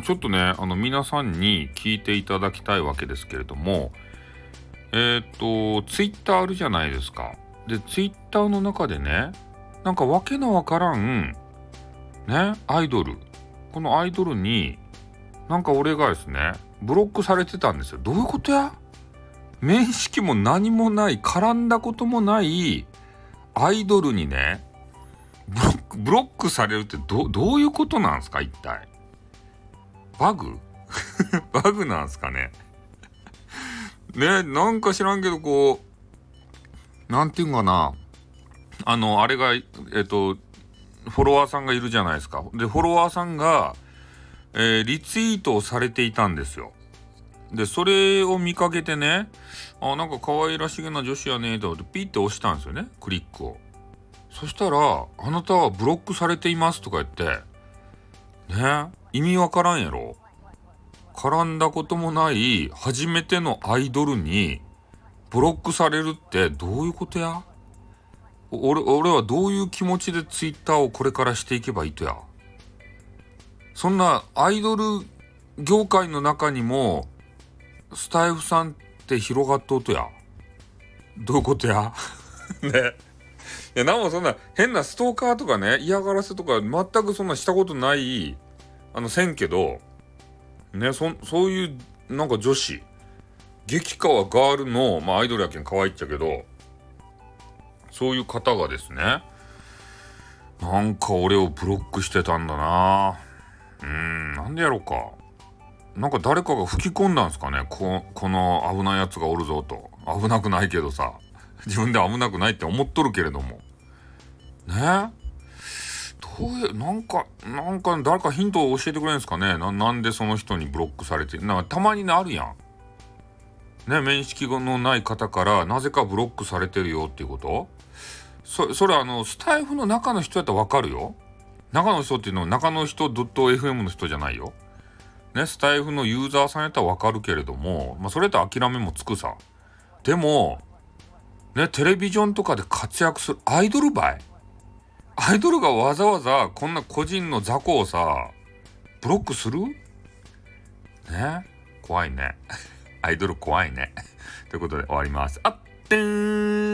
ちょっとねあの皆さんに聞いていただきたいわけですけれどもえっ、とツイッターあるじゃないですか。でツイッターの中でねなんかわけのわからんねアイドル。このアイドルになんか俺がですねブロックされてたんですよ。どういうことや？面識も何もない絡んだこともないアイドルにねブロックックされるってどどういうことなんですか一体？バグ？バグなんすかね？ねなんか知らんけどこうなんていうんかな？あのあれがえっとフォロワーさんがいるじゃないですか。でフォロワーさんが、えー、リツイートをされていたんですよ。でそれを見かけてねあなんか可愛らしげな女子やねと思ってピッて押したんですよねクリックを。そしたら「あなたはブロックされています」とか言って。ね。意味わからんやろ。絡んだこともない初めてのアイドルにブロックされるってどういうことや？俺俺はどういう気持ちでツイッターをこれからしていけばいいとや？そんなアイドル業界の中にもスタイフさんって広がっとうとや？どういうことや？ね。いや、なんもそんな変なストーカーとかね、嫌がらせとか全くそんなしたことない、あの、せんけど、ね、そ、そういう、なんか女子、激川ガールの、まあアイドルやけん可愛いっちゃけど、そういう方がですね、なんか俺をブロックしてたんだなうん、なんでやろうか。なんか誰かが吹き込んだんすかねここの危ないやつがおるぞと。危なくないけどさ。自分で危なくないって思っとるけれども。ね？どういう、なんか、なんか誰かヒントを教えてくれるんですかね？ななんでその人にブロックされて。なんかたまにね、あるやん。ね、面識のない方からなぜかブロックされてるよっていうこと？そそれあの、スタイフの中の人やったらわかるよ。中の人っていうのは中の人 .fm の人じゃないよ。ね、スタイフのユーザーさんやったらわかるけれども、まあそれと諦めもつくさ。でも、ね、テレビジョンとかで活躍するアイドルバイアイドルがわざわざこんな個人の雑魚をさ、ブロックする？ね？怖いね。アイドル怖いね。ということで終わります。あってーん